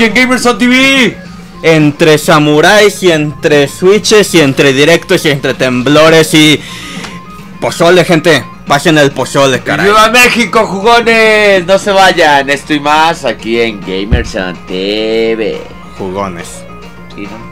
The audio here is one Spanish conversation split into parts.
y en Gamerson TV. Entre samuráis y entre switches y entre directos y entre temblores y... Pozole, gente. Pasen el pozole, caray. ¡Viva México, jugones! No se vayan, esto y más aquí en Gamerson TV. Jugones. ¿Sí, no?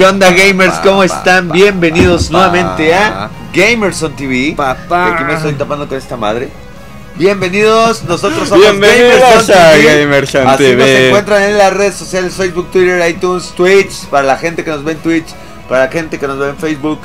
¿Qué onda gamers? ¿Cómo están? Bienvenidos nuevamente a Gamerson TV. Papá. Aquí me estoy tapando con esta madre. Bienvenidos, nosotros somos Bienvenidos Gamerson a TV. Gamerson Así nos TV. encuentran en las redes sociales, Facebook, Twitter, iTunes, Twitch, para la gente que nos ve en Twitch, para la gente que nos ve en Facebook,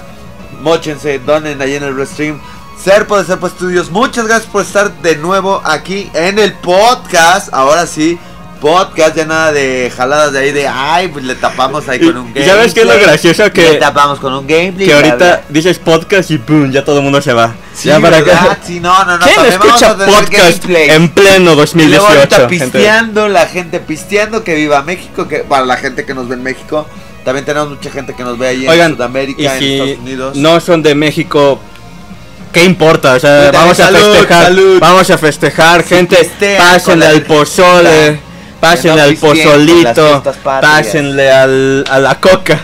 mochense, donen ahí en el restream. Serpo de Serpo Studios, muchas gracias por estar de nuevo aquí en el podcast. Ahora sí, podcast, ya nada de jaladas de ahí de ay, pues le tapamos ahí con un ¿Y gameplay. sabes qué es lo gracioso? Que- le tapamos con un gameplay. Que ahorita dices podcast y pum, ya todo el mundo se va. Sí, ya para acá. Sí, no, no, no. ¿Quién escucha a tener podcast gameplay. en pleno Y luego 2018? ahorita gente? pisteando, la gente pisteando, que viva México, que para la gente que nos ve en México. También tenemos mucha gente que nos ve ahí Oigan, en Sudamérica, y en si Estados Unidos. no son de México, ¿qué importa? O sea, vamos a salud, festejar, salud. vamos a festejar, Si gente, con pásenle al pozole, pásenle al pozolito, pásenle al, a la coca.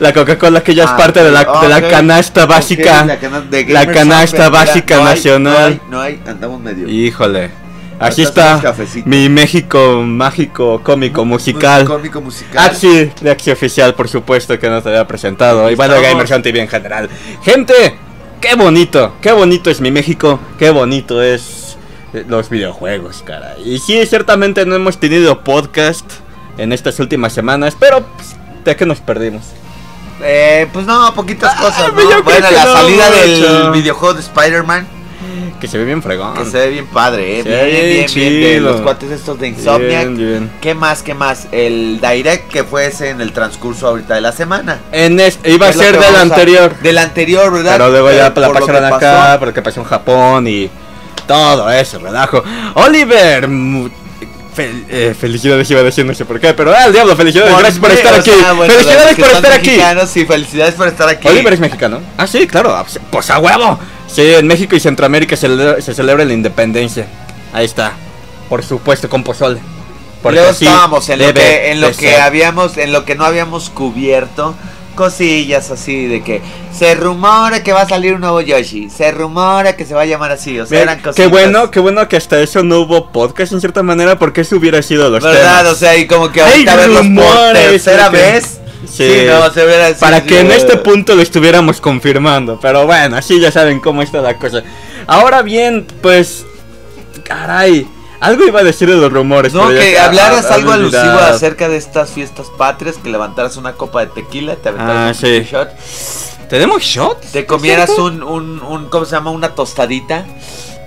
La Coca-Cola que ya es Ah, parte de la, de la canasta básica. la cana- de la Gamer canasta básica no hay, nacional. No hay, no hay, andamos medio. Híjole. Así Ahorita está mi México mágico, cómico, musical. Cómico musical. Axi de Axi Oficial, por supuesto, que no te había presentado. Y bueno. Gamerson TV en general. Gente, qué bonito, qué bonito es mi México, qué bonito es los videojuegos, caray. Y sí, ciertamente no hemos tenido podcast en estas últimas semanas, pero pues, ¿de qué nos perdimos? Eh, pues no, poquitas cosas, yo ¿no? Bueno, la no salida mucho. del videojuego de Spider-Man. Que se ve bien fregón. Que se ve bien padre, eh. Bien, bien, bien los cuates estos de Insomniac. ¿Qué más, qué más? El Direct que fuese en el transcurso ahorita de la semana. En es- iba a ser del a- anterior. Del anterior, ¿verdad? Pero luego ya la pasaron acá, porque pasó en Japón y todo eso, relajo. Oliver, fel- eh, felicidades iba a decir no sé por qué, pero ah, el diablo, felicidades, Por- gracias por o estar sea, aquí. bueno, los felicidades por estar aquí. mexicanos, Sí, felicidades por estar aquí. Oliver es mexicano. Ah, sí, claro, ah, pues- a huevo. Sí, en México y Centroamérica se, celebra- se celebra la independencia. Ahí está. Por supuesto, con pozole. Luego así estábamos en lo que, en lo de que ser. habíamos, en lo que no habíamos cubierto. Cosillas así de que se rumora que va a salir un nuevo Yoshi, se rumora que se va a llamar así, o sea, Ve, eran Qué cositas. bueno, qué bueno que hasta eso no hubo podcast en cierta manera, porque eso hubiera sido los ¿Verdad? temas. O sea, y como que Hay ahorita por tercera de que- vez. Sí. no, se hubiera Para que en este punto lo estuviéramos confirmando. Pero bueno, así ya saben cómo está la cosa. Ahora bien, pues. Caray. Algo iba a decir de los rumores. No, que hablaras algo alusivo acerca de estas fiestas patrias, que levantaras una copa de tequila, te aventaras Ah, un sí. shot, ¿Tenemos shots? te comieras un, un, un, ¿cómo se llama? Una tostadita,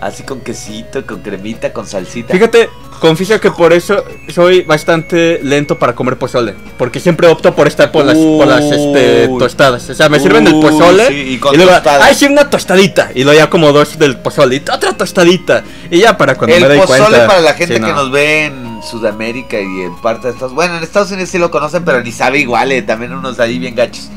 así con quesito, con cremita, con salsita. Fíjate, confieso que por eso soy bastante lento para comer pozole. Porque siempre opto por estar por las, por las este, tostadas. O sea, me sirven el pozole. sí, y con luego, tostadas. ay, sí, una tostadita. Y luego ya como dos del pozole. Y otra tostadita. Y ya para cuando el me doy pozole cuenta. para la gente sí, que no. nos ve en Sudamérica y en parte de Estados Bueno, en Estados Unidos sí lo conocen, pero ni sabe igual, eh, también unos ahí bien gachos.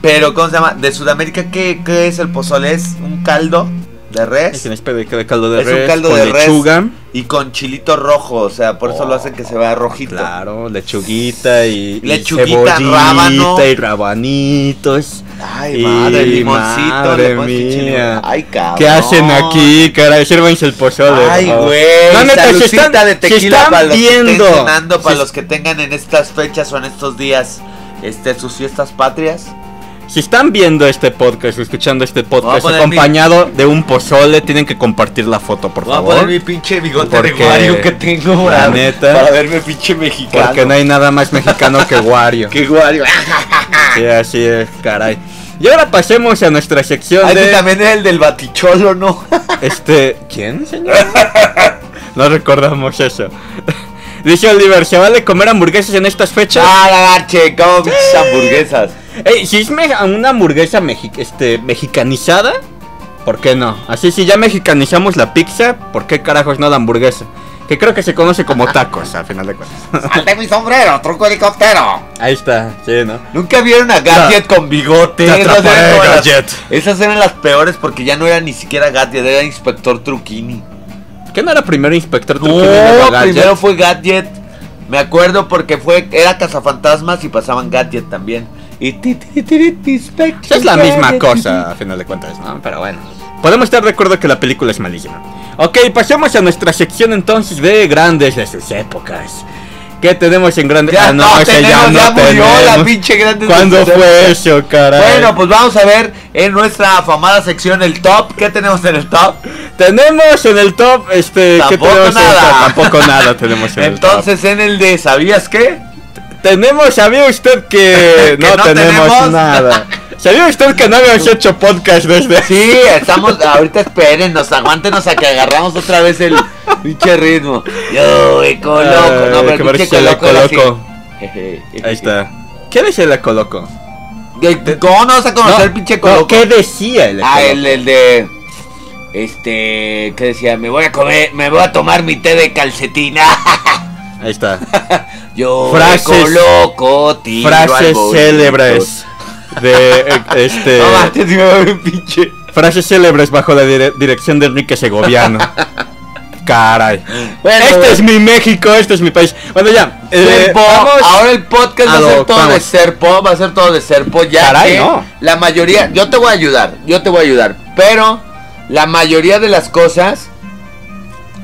Pero, ¿cómo se llama? De Sudamérica, ¿qué, qué es el pozole? Es un caldo de Es res una especie de caldo de Es un res caldo con de res. lechuga. y con chilito rojo, o sea, por eso lo hacen que se vea rojito. Claro, lechuguita y, y Lechuguita, cebollita rábano. y rabanitos. Ay, Y madre, limoncito, madre mía. Ay, cabrón. ¿Qué hacen aquí, caray? Sírvanse el pozole. Ay, güey. No, neta, Saludcita están- de tequila están para los que estén cenando, para si- los que tengan en estas fechas o en estos días este, sus fiestas patrias. Si están viendo este podcast escuchando este podcast acompañado de un pozole, tienen que compartir la foto, por Voy a favor. poner mi pinche bigote Porque, de Wario que tengo, la para, neta, para verme pinche mexicano. Porque no hay nada más mexicano que Wario. Que Wario. Sí, así es, caray. Y ahora pasemos a nuestra sección Ay, de... también eres el del baticholo, ¿no? Este... ¿Quién, señor? no recordamos eso. Dice Oliver, ¿se vale comer hamburguesas en estas fechas? ah, la garche, como pinches hamburguesas. Ey, si es una hamburguesa mexi- este, mexicanizada, ¿Por qué no? Así si ya mexicanizamos la pizza, ¿por qué carajos no la hamburguesa? Que creo que se conoce como tacos, al final de cuentas. ¡Salte mi sombrero, truco helicóptero! Ahí está, sí, ¿no? Nunca vieron a Gadget con bigote. Te Esas eran como las- Gadget. Esas eran las peores porque ya no era ni siquiera Gadget, era Inspector Truquini. ¿Qué no era primero Inspector No, y luego Gadget? primero fue Gadget. Me acuerdo porque fue era cazafantasmas y pasaban Gadget también. Y ti, ti, ti, ti, Inspector Es la misma cosa, a final de cuentas, ¿no? Pero bueno. Podemos estar de acuerdo que la película es malísima. Ok, pasemos a nuestra sección entonces de grandes de sus épocas. ¿Qué tenemos en grandes? Ya Ah, no, ese tenemos, ya, murió la pinche grande. ¿Cuándo fue eso, caray? Bueno, pues vamos a ver en nuestra afamada sección el top. ¿Qué tenemos en el top? tenemos en el top, este, ¿qué tenemos en el nada. top? Tampoco nada tenemos en Entonces en el de ¿sabías qué? Tenemos, ¿sabía usted que, Que no, no tenemos, tenemos. nada? ¿Sabía usted que no habíamos hecho podcast desde Sí, estamos, ahorita espérenos, aguántenos a que agarramos otra vez el pinche ritmo. Yo, eco loco, Ay, no, pero el coloco. Ecoloco. Jeje. Ahí está. ¿Qué decía el Ecoloco? ¿Qué- ¿Cómo no vas a conocer el pinche no, coloco? ¿Qué decía el Ah, Ecoloco? el, el de. Este. ¿Qué decía? Me voy a comer. Me voy a tomar mi té de calcetina. Ahí está. Yo, Frases- loco, Frases célebres de eh, este No me un pinche. frases célebres bajo la dire- dirección de Enrique Segoviano. Caray. Bueno, este bueno. es mi México, este es mi país. Bueno, ya. eh, vamos. ahora el podcast va a ser todo de. Serpo, va a ser todo de Serpo, ya Caray, que no. la mayoría, yo te voy a ayudar, yo te voy a ayudar, pero la mayoría de las cosas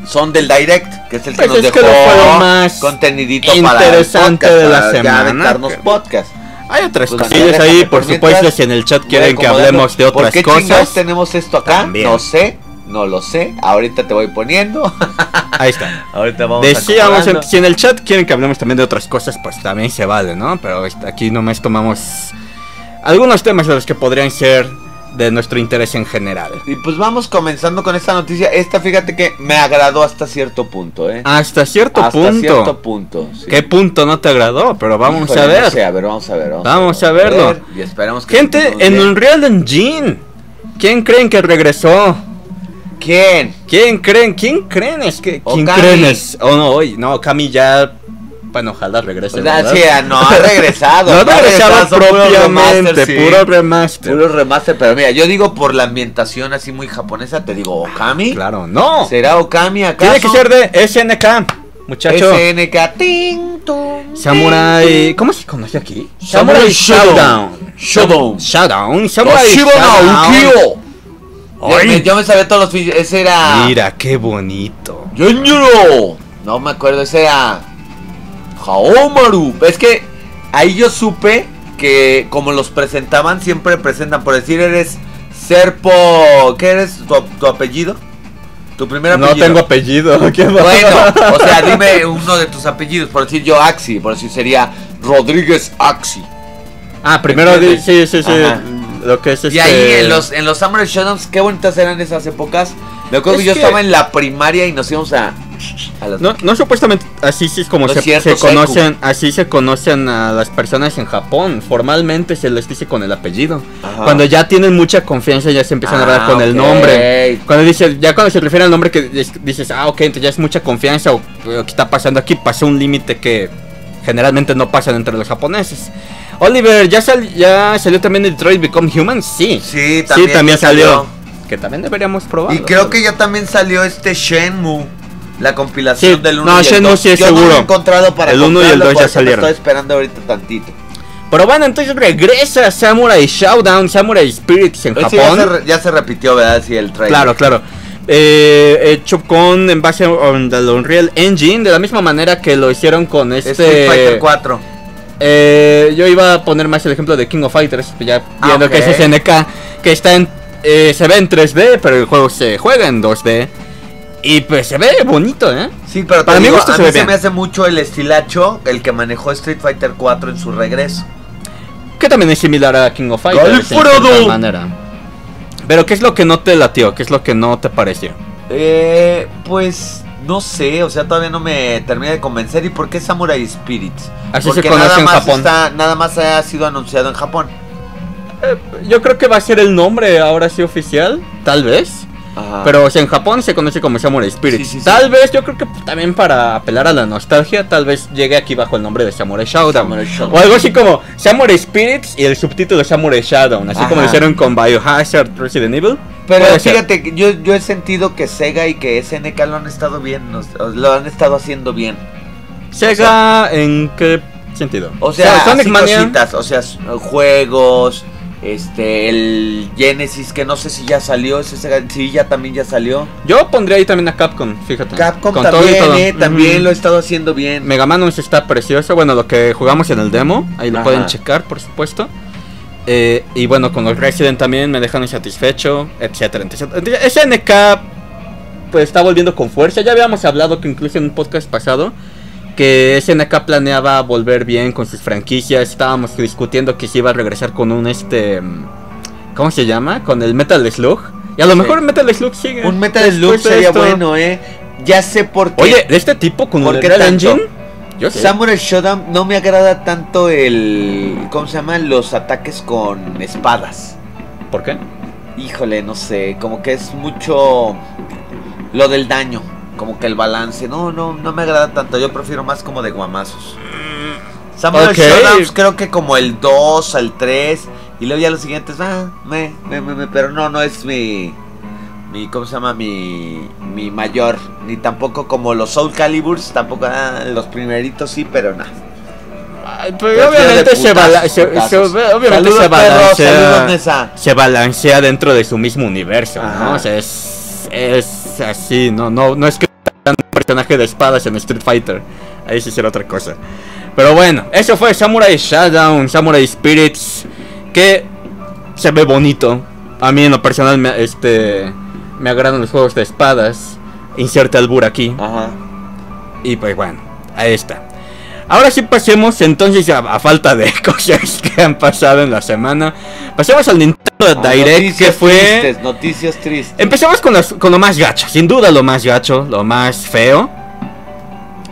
son del Direct, que es el que Pues nos que dejó lo más contenidito para el interesante podcast, de la para semana, que- podcast. Hay otras Pues, cosillas ahí, por mientras, supuesto, si en el chat quieren que hablemos de otras ¿Por qué cosas. tenemos esto acá? También. No sé, no lo sé, ahorita te voy poniendo. Ahí está. ahorita vamos Decíamos, en- si en el chat quieren que hablemos también de otras cosas, pues también se vale, ¿no? Pero est- aquí nomás tomamos algunos temas de los que podrían ser de nuestro interés en general. Y pues vamos comenzando con esta noticia. Esta, fíjate que me agradó hasta cierto punto, ¿eh? Hasta cierto hasta punto. cierto punto. sí. ¿Qué punto no te agradó? Pero vamos Híjole, a no ver. sé, a ver, vamos a ver. Vamos, Vamos a verlo. ver, y esperamos que Gente, en. Unreal Engine. ¿Quién creen que regresó? ¿Quién? ¿Quién creen? ¿Quién creen? Es que ¿quién creen es? Oh no, hoy no, Cami ya ojalá regrese. O sea, ¿verdad? sí, ah, no ha regresado. no ha regresado propiamente, remaster, sí. puro remaster. Puro remaster, pero mira, yo digo por la ambientación así muy japonesa, te digo Okami. Claro, no. ¿Será Okami acá? Tiene que ser de SNK, muchacho. SNK. Ting, tum, Samurai, ¿cómo se conoce aquí? Samurai Showdown. Showdown. Showdown, Samurai Showdown. Yo me, yo me sabía todos los Ese era. Mira, qué bonito. Genjuro. No me acuerdo, ese era. Haomaru. Es que ahí yo supe que como los presentaban, siempre presentan. Por decir, eres Serpo. ¿Qué eres? ¿Tu, tu apellido? ¿Tu primer No apellido? tengo apellido. Bueno, o sea, dime uno de tus apellidos. Por decir yo Axi. Por decir sería Rodríguez Axi. Ah, primero di- sí, sí, sí. Ajá. Lo que es este. Y ahí en los, en los Samurai Showdowns, qué bonitas eran esas épocas. Me acuerdo Es que yo que- estaba en la primaria y nos íbamos a. a las- No, no supuestamente así sí es como se, cierto, se Seku. conocen, así se conocen a las personas en Japón. Formalmente se les dice con el apellido. Ajá. Cuando ya tienen mucha confianza ya se empiezan a hablar Ah, con el ok. nombre. Cuando dice, ya cuando se refiere al nombre que es- dices, ah, ok, entonces ya es mucha confianza o ¿qué está pasando aquí? Pasó un límite que generalmente no pasan entre los japoneses. Oliver, ¿ya, sal- ya salió también Detroit Become Human? Sí. Sí, Sí, también, también ya salió. Que también deberíamos probarlo. Y creo que ya también salió este Shenmue. La compilación Sí, del 1 no, y el Shenmue 2. sí es Yo no lo seguro. he encontrado para El uno y el comprarlo, dos ya salieron. Estoy esperando ahorita tantito. Pero bueno, entonces regresa Samurai Showdown, Samurai Spirits en ya, Japón. se, ya se repitió, ¿verdad? Sí, el trailer. Claro, claro. Eh, hecho con en base on the Unreal Engine, de la misma manera que lo hicieron con este. Street Fighter 4. Eh, yo iba a poner más el ejemplo de King of Fighters, ya Ah, viendo que es SNK, que está en, eh, se ve en 3D, pero el juego se juega en 2D. Y pues se ve bonito, ¿eh? Sí, pero Para digo, gusto a se mí ve se bien. me hace mucho el estilacho, el que manejó Street Fighter 4 en su regreso. Que también es similar a King of Fighters. en cierta manera. Pero ¿qué es lo que no te latió? ¿Qué es lo que no te pareció? Eh, pues no sé, o sea, todavía no me termina de convencer. ¿Y por qué Samurai Spirits? Así Porque se conoce nada en más Japón. está- nada más ha sido anunciado en Japón. eh, yo creo que va a ser el nombre ahora sí oficial, tal vez. Ajá. Pero o sea, en Japón se conoce como Samurai Spirits. Sí, sí, sí. Tal vez, yo creo que también para apelar a la nostalgia, tal vez llegue aquí bajo el nombre de Samurai Showdown. Samurai Showdown. O algo así como Samurai Spirits y el subtítulo Samurai Showdown. Así como lo hicieron con Biohazard Resident Evil. Pero Puede fíjate, yo, yo he sentido que Sega y que SNK lo han estado bien, lo han estado haciendo bien. Sega, ¿en qué sentido? O sea, Sonic así Mania. cositas, o sea, juegos, este, el Genesis que no sé si ya salió, ese sí, ya también ya salió. Yo pondría ahí también a Capcom, fíjate. Capcom Con también, todo. eh, también lo ha estado haciendo bien. Mega Man 11 está precioso. Bueno, lo que jugamos en el demo, ahí lo Ajá. pueden checar, por supuesto. Eh, y bueno, con los Resident también me dejan insatisfecho, etcétera, etcétera. SNK pues está volviendo con fuerza. Ya habíamos hablado que incluso en un podcast pasado que SNK planeaba volver bien con sus franquicias. Estábamos discutiendo que se iba a regresar con un este ¿cómo se llama? Con el Metal Slug. Y a lo Sí. mejor Metal Slug sigue. Un Metal Slug sería esto. bueno, eh. Ya sé por qué. Oye, de este tipo con ¿Por el Real? Engine. Yo sé. Samurai Shodown no me agrada tanto el. ¿Cómo se llama? Los ataques con espadas. ¿Por qué? Híjole, no sé, como que es mucho lo del daño, como que el balance. No, no, no me agrada tanto. Yo prefiero más como de guamazos. Samurai Ok. Shodown, creo que como el 2 al 3 y luego ya los siguientes, ah, me, me, me, me, pero no, no es mi mi ¿cómo se llama? mi mi mayor, ni tampoco como los Soul Caliburs, tampoco ah, los primeritos sí, pero nada. Pero obviamente se, putazos, bala- se- se- putazos. obviamente Saludos, se perro, balancea. saludos, se balancea dentro de su mismo universo, Ajá. ¿no? O sea, es, es así, no, no, no es personaje de espadas en Street Fighter. Ahí sí será otra cosa. Pero bueno, eso fue Samurai Shodown, Samurai Spirits, que se ve bonito. A mí en lo personal me, este, me agradan los juegos de espadas. Inserta albur aquí. Ajá. Y pues bueno, ahí está. Ahora sí pasemos entonces a, a falta de cosas que han pasado en la semana. Pasemos al Nintendo Ah, Direct que noticias fue... tristes, noticias tristes. Empezamos con, las- con lo más gacho, sin duda lo más gacho, lo más feo.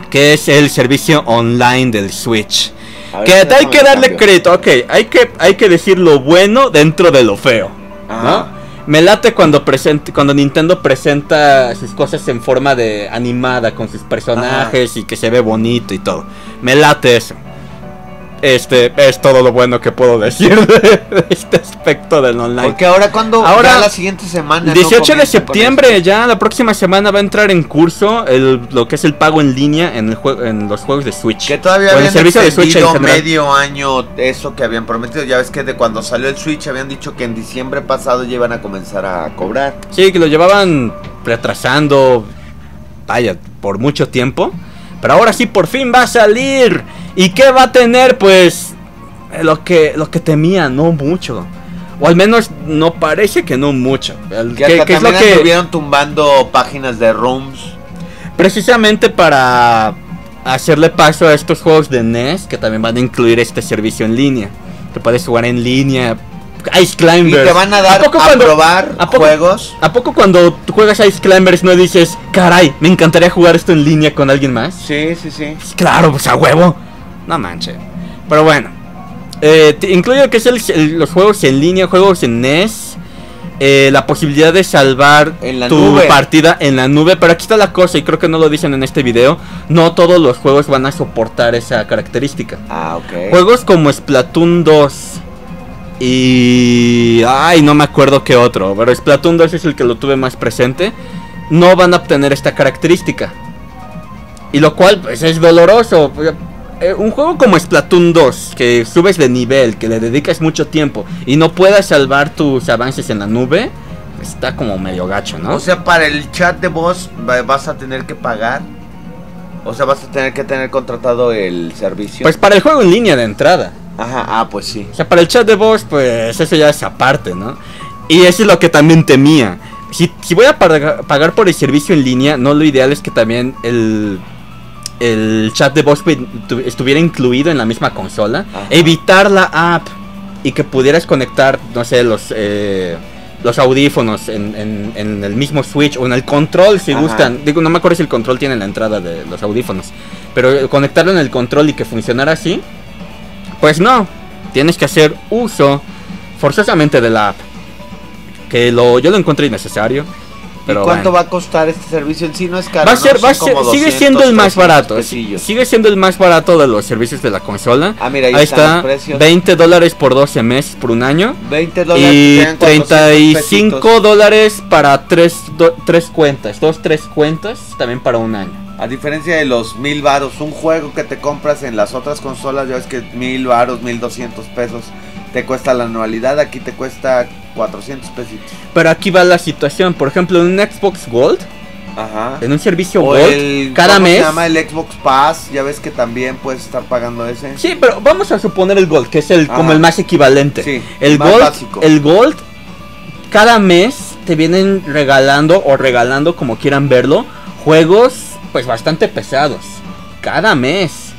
Que es el servicio online del Switch. Ver, Que hay que darle crédito, ok, hay que, hay que decir lo bueno dentro de lo feo. ¿no? Me late cuando presente, cuando Nintendo presenta sus cosas en forma de animada con sus personajes y que se ve bonito y todo. Me late eso. Este es todo lo bueno que puedo decir de, de este aspecto del online. Porque ahora cuando Ahora, ya la siguiente semana. El ¿no? 18 de septiembre, ya la próxima semana va a entrar en curso el, lo que es el pago en línea en, el jue- en los juegos de Switch. Que todavía en el habían servicio de Switch en medio año eso que habían prometido. Ya ves que de cuando salió el Switch habían dicho que en diciembre pasado ya iban a comenzar a cobrar. Sí, que lo llevaban retrasando, vaya, por mucho tiempo. Pero ahora sí, por fin va a salir. ¿Y qué va a tener? Pues eh, lo que, lo que temía, no mucho. O al menos no parece que no mucho. El- Que que- hasta que es lo que estuvieron tumbando páginas de rooms. precisamente para hacerle paso a estos juegos de NES que también van a incluir este servicio en línea. Que puedes jugar en línea. Ice Y Climbers. te van a dar a, poco cuando- probar a poco- juegos. ¿A poco cuando juegas Ice Climbers no dices, caray, me encantaría jugar esto en línea con alguien más? Sí, sí, sí. Pues claro, pues a huevo. No manche. Pero bueno. Eh, te- incluye lo que es el- el- los juegos en línea, juegos en NES. eh, la posibilidad de salvar En tu nube. partida en la nube. Pero aquí está la cosa, y creo que no lo dicen en este video. No todos los juegos van a soportar esa característica. Ah, ok. Juegos como Splatoon 2 y... Ay, no me acuerdo qué otro, pero Splatoon 2 es el que lo tuve más presente. No van a obtener esta característica. Y lo cual pues es doloroso. Eh, Un juego como Splatoon 2, que subes de nivel, que le dedicas mucho tiempo y no puedas salvar tus avances en la nube, está como medio gacho, ¿no? O sea, para el chat de voz va- vas a tener que pagar. O sea, vas a tener que tener contratado el servicio. pues para el juego en línea de entrada. Ajá, ah, pues sí. O sea, para el chat de voz, pues eso ya es aparte, ¿no? Y eso es lo que también temía. Si, si voy a paga- pagar por el servicio en línea, no lo ideal es que también el, el chat de voz pu- tu- estuviera incluido en la misma consola. Ajá. Evitar la app y que pudieras conectar, no sé, los... eh, los audífonos en, en- en el mismo Switch o en el control si Ajá. gustan. Digo, no me acuerdo si el control tiene la entrada de los audífonos. Pero conectarlo en el control y que funcionara así, pues no, tienes que hacer uso forzosamente de la app. Que lo, yo lo encontré innecesario. Pero ¿Y cuánto bueno. va a costar este servicio en sí? No es caro. Va a ¿no? ser, va a ser- sigue 200, siendo el más 300 barato. pesillos. Sigue siendo el más barato de los servicios de la consola. Ah, mira, ahí, Ahí está, los precios. 20 dólares por 12 meses por un año. 20 dólares. Y serían 400 35 pesitos. dólares para tres, do- tres cuentas. Dos, tres cuentas también para un año. A diferencia de los mil varos, un juego que te compras en las otras consolas, ya ves que mil varos, mil doscientos pesos te cuesta la anualidad, aquí te cuesta 400 pesitos. Pero aquí va la situación. Por ejemplo, en un Xbox Gold, Ajá. en un servicio O Gold, el, cada ¿cómo mes. se llama el Xbox Pass? Ya ves que también puedes estar pagando ese. Sí, pero vamos a suponer el Gold, que es el como el más equivalente. Sí, el más Gold, básico. el Gold, cada mes te vienen regalando o regalando como quieran verlo, juegos pues bastante pesados. Cada mes.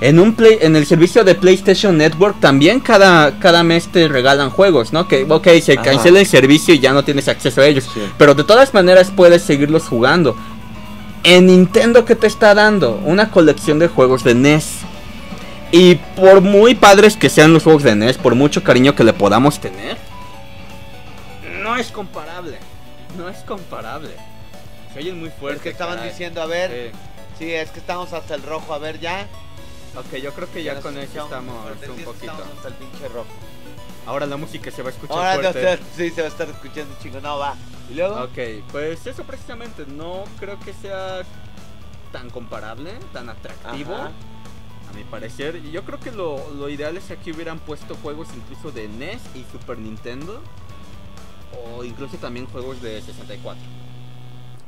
En un play, en el servicio de PlayStation Network también cada, cada mes te regalan juegos, ¿no? Que ok, se Ajá. cancela el servicio y ya no tienes acceso a ellos. Sí. Pero de todas maneras puedes seguirlos jugando. En Nintendo, ¿qué te está dando? Una colección de juegos de NES. Y por muy padres que sean los juegos de NES, por mucho cariño que le podamos tener, no es comparable. No es comparable. Se oyen muy fuerte. Es que estaban caray. diciendo, a ver, Sí. sí, es que estamos hasta el rojo, a ver ya. Ok, yo creo que ya con eso estamos un poquito. Estamos hasta el pinche rojo. Ahora la música se va a escuchar Ahora fuerte. sí, se va a estar escuchando chingo, no va. Y luego, Ok, pues eso precisamente no creo que sea tan comparable, tan atractivo. Ajá. A mi parecer, Y yo creo que lo, lo ideal es que aquí hubieran puesto juegos incluso de NES y Super Nintendo. O incluso también juegos de 64.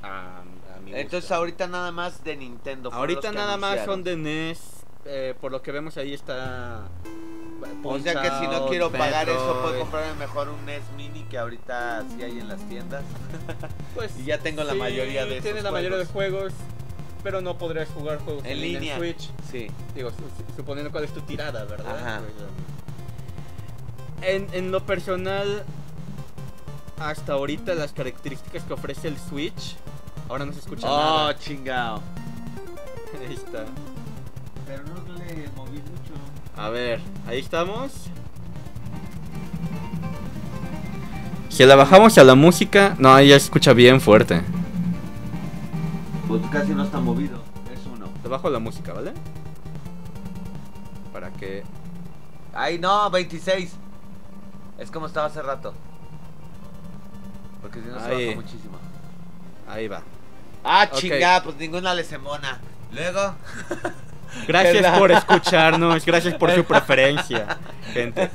A- a mi entonces gusto. ahorita nada más de Nintendo. ahorita nada más son de NES. eh, por lo que vemos ahí está. O sea que si no quiero pagar eso, puedo comprarme mejor un NES Mini que ahorita sí hay en las tiendas. Pues, Y ya tengo la sí, mayoría de Tiene esos la mayoría de juegos. Pero no podrías jugar juegos En línea. Switch. Sí. Digo, su- su- suponiendo cuál es tu tirada, ¿verdad? Ajá. Pues, en, en lo personal, hasta ahorita las características que ofrece el Switch, ahora no se escucha Oh, nada. chingado. Ahí está. Pero no le moví mucho. A ver, ahí estamos. Si la bajamos a la música, no, ahí ya se escucha bien fuerte. Pues casi no está movido. Es uno. Le bajo la música, ¿vale? Para que... Ay, no, 26. Es como estaba hace rato. Porque si no se Ahí. baja muchísimo. Ahí va. Ah, Ok. chingada, pues ninguna le semona. Luego. Gracias por escucharnos, gracias por su preferencia, gente.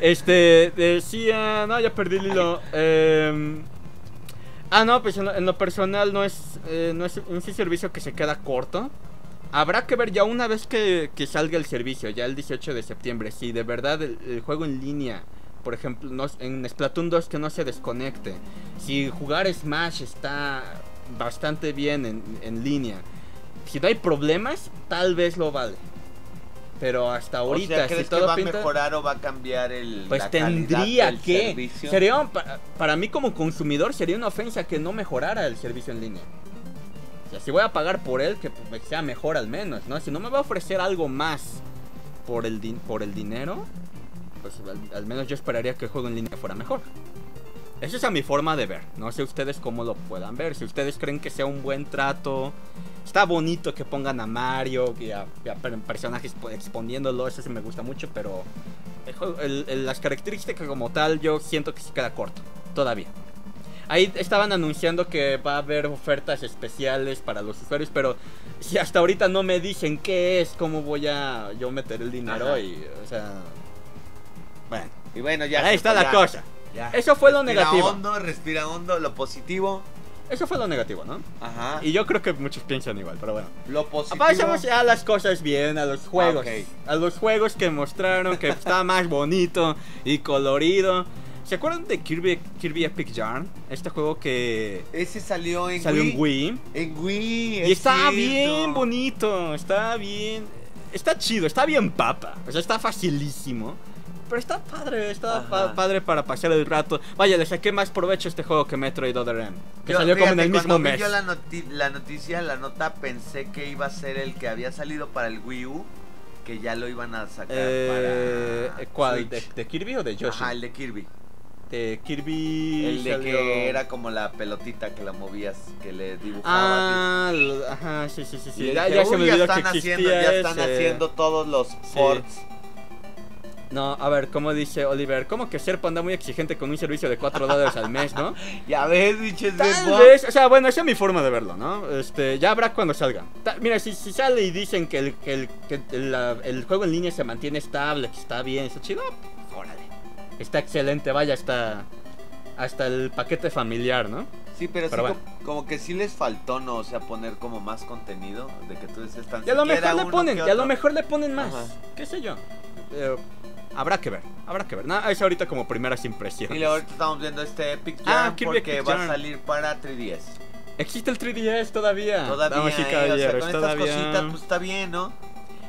Este, decía, no, ya perdí el hilo. Em, ah, no, pues en lo, en lo personal no es, eh, no es un servicio que se queda corto. Habrá que ver ya una vez que, que salga el servicio, ya el 18 de septiembre, si de verdad el, el juego en línea, por ejemplo, no, en Splatoon 2 que no se desconecte, si jugar Smash está bastante bien en, en línea, si no hay problemas, tal vez lo vale. Pero hasta ahorita, o sea, si ¿crees todo que va pinta, a mejorar o va a cambiar el. pues la tendría del que. servicio? Sería un- para, para mí como consumidor sería una ofensa que no mejorara el servicio en línea. O sea, si voy a pagar por él, que sea mejor al menos, ¿no? Si no me va a ofrecer algo más por el, por el dinero, pues al, al menos yo esperaría que el juego en línea fuera mejor. Esa es a mi forma de ver. No sé ustedes cómo lo puedan ver. Si ustedes creen que sea un buen trato. Está bonito que pongan a Mario y a, y a per- personajes pues, exponiéndolo. Eso sí me gusta mucho. Pero el juego- el- el- las características como tal yo siento que se queda corto. Todavía. Ahí estaban anunciando que va a haber ofertas especiales para los usuarios. Pero si hasta ahorita no me dicen qué es, cómo voy a yo meter el dinero. Ajá. Y, o sea... Bueno. Y bueno, ya. ahí está fue, la ya, cosa. ya. Eso fue lo Respira negativo. hondo, respira hondo, lo positivo. Eso fue lo negativo, ¿no? Ajá. Y yo creo que muchos piensan igual, pero bueno. lo positivo. Pasamos a las cosas bien, a los juegos. Ah, ok. A los juegos que mostraron que estaba más bonito y colorido. ¿Se acuerdan de Kirby, Kirby Epic Yarn? Este juego que Ese salió en salió Wii. en Wii. En Wii. Y es está cierto. bien bonito, está bien... Está chido, está bien papa. O sea, está facilísimo. Pero está padre, está pa- padre para pasar el rato. Vaya, le saqué más provecho a este juego que Metroid Other M. Que Yo, salió como en fíjate, el mismo mes. yo la, noti- la noticia, la nota, pensé que iba a ser el que había salido para el Wii U. que ya lo iban a sacar Eh, para ¿Cuál? ¿De, de Kirby o de Yoshi? Ajá, el de Kirby. De Kirby. El de salió- que era como la pelotita que la movías, que le dibujabas. Ah, ajá, sí, sí, sí. sí. Ya, dije, ya se "Uy, me ya que están existía haciendo, ya están ese". haciendo todos los ports. No, a ver, ¿cómo dice Oliver? ¿Cómo que Serpa anda muy exigente con un servicio de 4 dólares al mes, no? Ya ves, biches de Tal vez, o sea, bueno, esa es mi forma de verlo, ¿no? Este, ya habrá cuando salga. Ta- mira, si, si sale y dicen que, el, que, el, que el, la- el juego en línea se mantiene estable, que está bien, está chido, órale. Está excelente, vaya, hasta, hasta el paquete familiar, ¿no? Sí, pero, Pero sí, bueno. como, como que sí les faltó, ¿no? O sea, poner como más contenido de que tú dices tan Y a lo mejor le ponen, y a lo mejor le ponen más, Ajá. qué sé yo. Eh, habrá que ver, habrá que ver. Nada, es ahorita como primeras impresiones. Y luego ahorita estamos viendo este Epic Ah, Jam Kirby porque Epic va Jam. a salir para 3DS. Existe el 3DS todavía. Todavía, y eh, o sea, caballeros, con estas todavía. cositas, pues está bien, ¿no?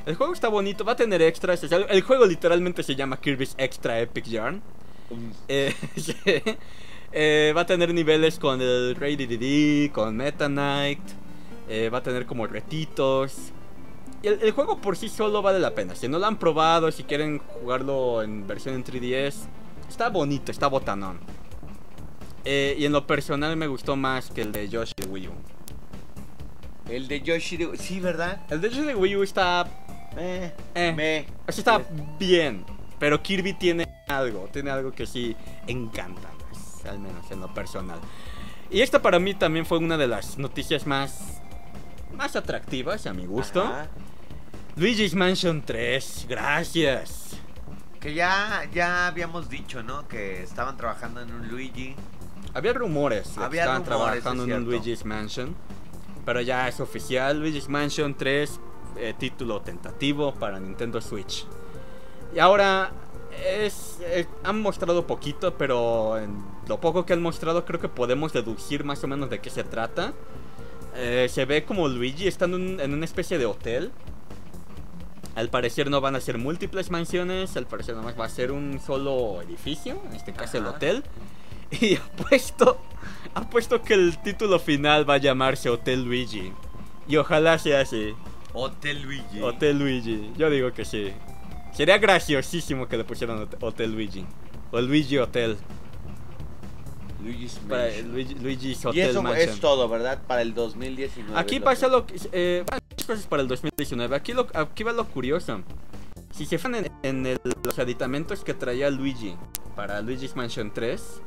El juego está bonito, va a tener extras. el juego literalmente se llama Kirby's Extra Epic Yarn. Eh. Eh, va a tener niveles con el Rey DDD, con Meta Knight. eh, va a tener como retitos. El juego por sí solo vale la pena. Si no lo han probado, si quieren jugarlo en versión en 3DS, está bonito, está botanón. Eh, y en lo personal me gustó más que el de Yoshi de Wii U. El de Yoshi, de- sí, ¿verdad? El de Yoshi de Wii U está Eh, Eh. me. O sea, está bien, pero Kirby tiene algo, tiene algo que sí encanta, pues, al menos en lo personal. Y esta para mí también fue una de las noticias más más atractivas a mi gusto. Ajá. Luigi's Mansion 3, gracias. Que ya, ya habíamos dicho, ¿no? Que estaban trabajando en un Luigi. Había rumores de que Había estaban rumores, trabajando es en un. Luigi's Mansion, pero ya es oficial, Luigi's Mansion 3, eh, título tentativo para Nintendo Switch. Y ahora es eh, han mostrado poquito, pero en lo poco que han mostrado creo que podemos deducir más o menos de qué se trata. Eh, se ve como Luigi estando en, en una especie de hotel. Al parecer no van a ser múltiples mansiones, al parecer nomás va a ser un solo edificio, en este caso el Ajá. hotel. Y apuesto, apuesto que el título final va a llamarse Hotel Luigi. Y ojalá sea así, Hotel Luigi. Hotel Luigi. Yo digo que sí. Sería graciosísimo que le pusieran Hot- Hotel Luigi. O Luigi Hotel. Luigi's Para Mansion. Luigi, Luigi's Y Hotel eso Mansion. es todo, ¿verdad? Para el 2019. Aquí pasa lo que. Eh, cosas para el 2019. Aquí, lo, aquí va lo curioso. Si se fijan en, en el- los aditamentos que traía Luigi para Luigi's Mansion 3,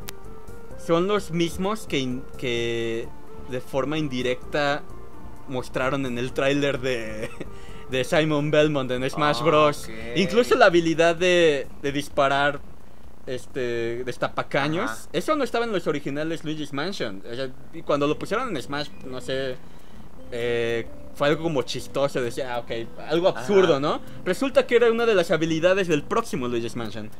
son los mismos que, in- que de forma indirecta mostraron en el tráiler de, de Simon Belmont en Smash Ah, Bros. ok. Incluso la habilidad de, de disparar este destapacaños. Ajá. Eso no estaba en los originales Luigi's Mansion. O sea, y cuando lo pusieron en Smash, no sé, eh, fue algo como chistoso. Decía, ah, ok, algo absurdo, Ajá. ¿no? Resulta que era una de las habilidades del próximo Luigi's Mansion.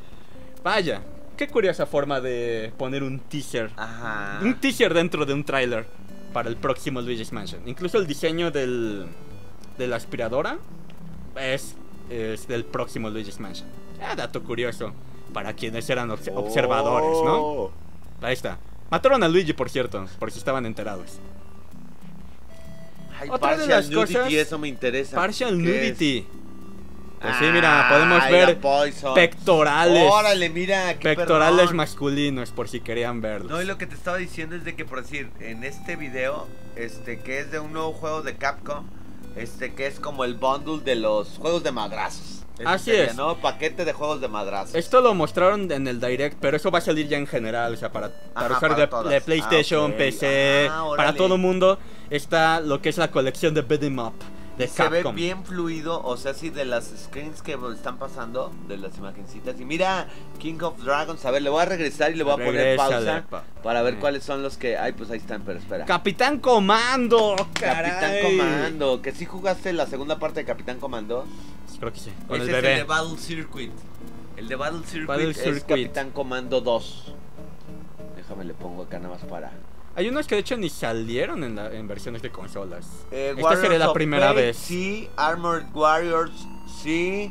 Vaya, qué curiosa forma de poner un teaser. Ajá. Un teaser dentro de un tráiler para el próximo Luigi's Mansion. Incluso el diseño del, de la aspiradora es, es del próximo Luigi's Mansion. Ah, dato curioso para quienes eran obs- observadores, ¿no? Oh. Ahí está. Mataron a Luigi, por cierto, por si estaban enterados. Ay, Otra de partial las nudity, cosas- eso me interesa. Partial nudity. Pues sí, mira, podemos Ay, ver pectorales. Órale, mira, Pectorales masculinos, por si querían verlos. No, y lo que te estaba diciendo es de que, por decir, en este video, este, que es de un nuevo juego de Capcom, este, que es como el bundle de los juegos de madrazos. Así es. ¿no? Paquete de juegos de madrazos. Esto lo mostraron en el direct, pero eso va a salir ya en general, o sea, para, para Ajá, usar para de, todas. de PlayStation, Ah, ok. PC, Ah, para todo mundo. Está lo que es la colección de Beat'em Up de Se ve bien fluido, o sea, sí, de las screens que están pasando, de las imagencitas. Y mira, King of Dragons, a ver, le voy a regresar y le voy a poner pausa pa. para ver Eh. cuáles son los que... Ay, pues ahí están, pero espera. Capitán Comando, Capitán caray. Comando, que sí jugaste la segunda parte de Capitán Comando. Creo que sí, con Ese el es el de Battle Circuit. El de Battle Circuit Battle es Circuit. Capitán Comando 2. Déjame le pongo acá nada más para. Hay unos que de hecho ni salieron en, la- en versiones de consolas. Eh, Esta sería la primera Fate, vez. Sí, Armored Warriors, sí.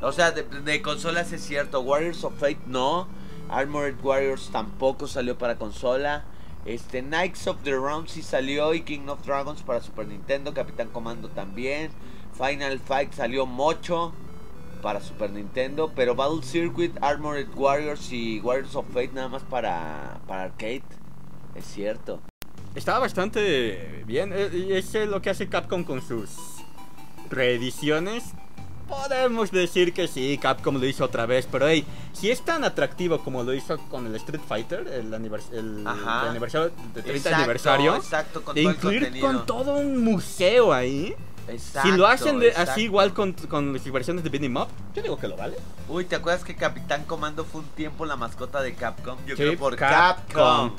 O sea, de, de consolas es cierto. Warriors of Fate no. Armored Warriors tampoco salió para consola. Este, Knights of the Round sí salió. Y King of Dragons para Super Nintendo. Capitán Comando también. Final Fight salió Mocho. para Super Nintendo, pero Battle Circuit, Armored Warriors y Warriors of Fate nada más para, para arcade. Es cierto. Estaba bastante bien. eh, y Es lo que hace Capcom con sus reediciones. Podemos decir que sí, Capcom lo hizo otra vez, pero hey, si es tan atractivo como lo hizo con el Street Fighter, el, anivers- el- aniversario de 30 Exacto, aniversario, Exacto, con de todo el incluir con todo un museo ahí, Exacto, si lo hacen de- así igual con, con las versiones de Beat'em Up, yo digo que lo vale. Uy, ¿te acuerdas que Capitán Comando fue un tiempo la mascota de Capcom? Yo Sí, creo por Capcom. Capcom.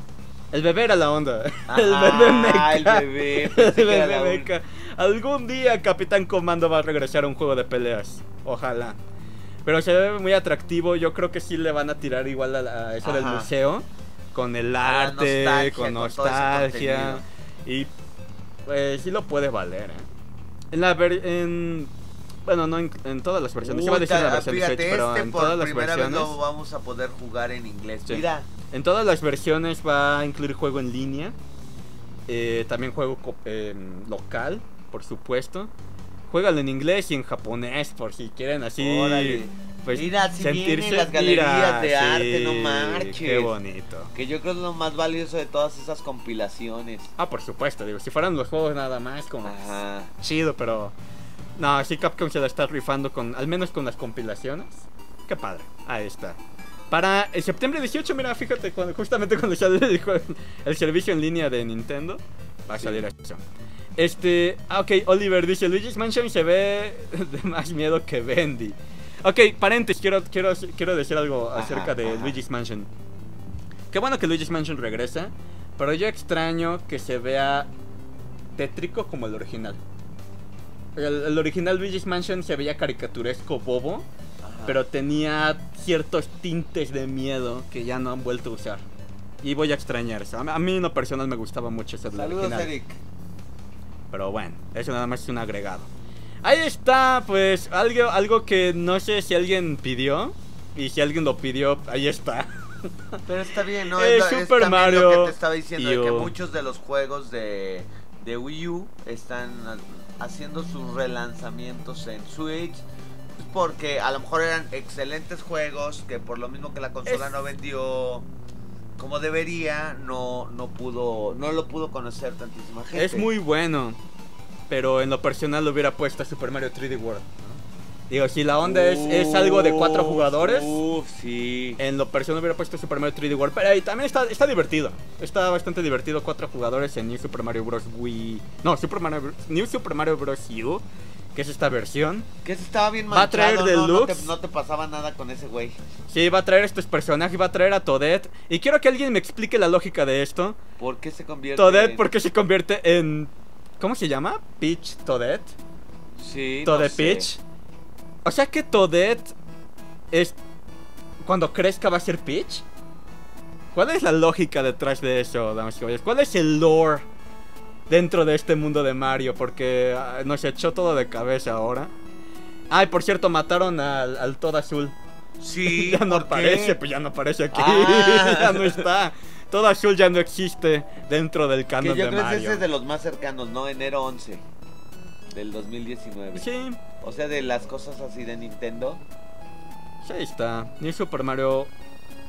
El bebé era la onda. Ajá, el bebé mecha. el bebé, El bebé. Algún día Capitán Comando va a regresar a un juego de peleas. Ojalá. Pero se ve muy atractivo. Yo creo que sí le van a tirar igual a, la- a eso del museo. Con el arte, nostalgia, con nostalgia. y pues sí lo puede valer. ¿eh? En la ver- en bueno, no en, en todas las versiones. Iba a Uy, decir la versión de fíjate, Switch, pero este en todas las primera vez versiones. lo vamos a poder jugar en inglés. Sí. Mira, En todas las versiones va a incluir juego en línea. eh, también juego eh, local, por supuesto. Juégalo en inglés y en japonés, por si quieren así. Órale. Pues, Mira, si sentirse- las galerías mira, de arte, no sí, marches. Qué bonito. que yo creo que es lo más valioso de todas esas compilaciones. Ah, por supuesto, digo, si fueran los juegos nada más, como Ajá. chido, pero. No, sí, Capcom se la está rifando con, al menos con las compilaciones. Qué padre. Ahí está. Para el septiembre 18, mira, fíjate, cuando, justamente cuando sale el, el servicio en línea de Nintendo, va a Sí. salir eso. Este, ah, ok, Oliver dice, Luigi's Mansion se ve de más miedo que Bendy. Ok, paréntesis, quiero, quiero, quiero decir algo acerca de. Luigi's Mansion. Qué bueno que Luigi's Mansion regresa, pero yo extraño que se vea tétrico como el original. El, el original Luigi's Mansion se veía caricaturesco bobo, Ajá. pero tenía ciertos tintes de miedo que ya no han vuelto a usar. Y voy a extrañar eso. A mí en lo personal me gustaba mucho ese Saludos, original. Eric. Pero bueno, eso nada más es un agregado. Ahí está, pues algo, algo que no sé si alguien pidió. Y si alguien lo pidió, ahí está. Pero está bien, ¿no? Eh, es, Super Mario lo que te estaba diciendo, de que muchos de los juegos de, de Wii U están ha- haciendo sus relanzamientos en Switch. Porque a lo mejor eran excelentes juegos que por lo mismo que la consola Es- no vendió como debería, no, no pudo, no lo pudo conocer tantísima gente. Es muy bueno. Pero en lo personal lo hubiera puesto a Super Mario 3D World. ¿no? Digo, si la onda es, es algo de cuatro jugadores. Uf, sí. En lo personal hubiera puesto Super Mario 3D World. Pero ahí también está, está divertido. Está bastante divertido. Cuatro jugadores en New Super Mario Bros. Wii. No, Super Mario Bros. New Super Mario Bros. U. Que es esta versión. Que se estaba bien Va a traer manchado, ¿no? No te, deluxe. no te pasaba nada con ese güey. Sí, va a traer estos personajes. Va a traer a Toadette. Y quiero que alguien me explique la lógica de esto. ¿Por qué se convierte Toadette, en- ¿por qué se convierte en. ¿Cómo se llama? Peach Toadette. Sí, no Toadette sé. Peach. O sea que Toadette es. Cuando crezca va a ser Peach. ¿Cuál es la lógica detrás de eso, damas y caballeros? ¿Cuál es el lore dentro de este mundo de Mario? Porque ah, nos echó todo de cabeza ahora. Ay, por cierto, mataron al, al Toad Azul. Sí, ya no aparece, pues ya no aparece aquí. Ah. ya no está. Toad Azul ya no existe dentro del Que canon yo de creo que Mario. ese es de los más cercanos, ¿no? Enero 11 del 2019. Sí, O sea, de las cosas así de Nintendo. sí, ahí está. Ni Super Mario.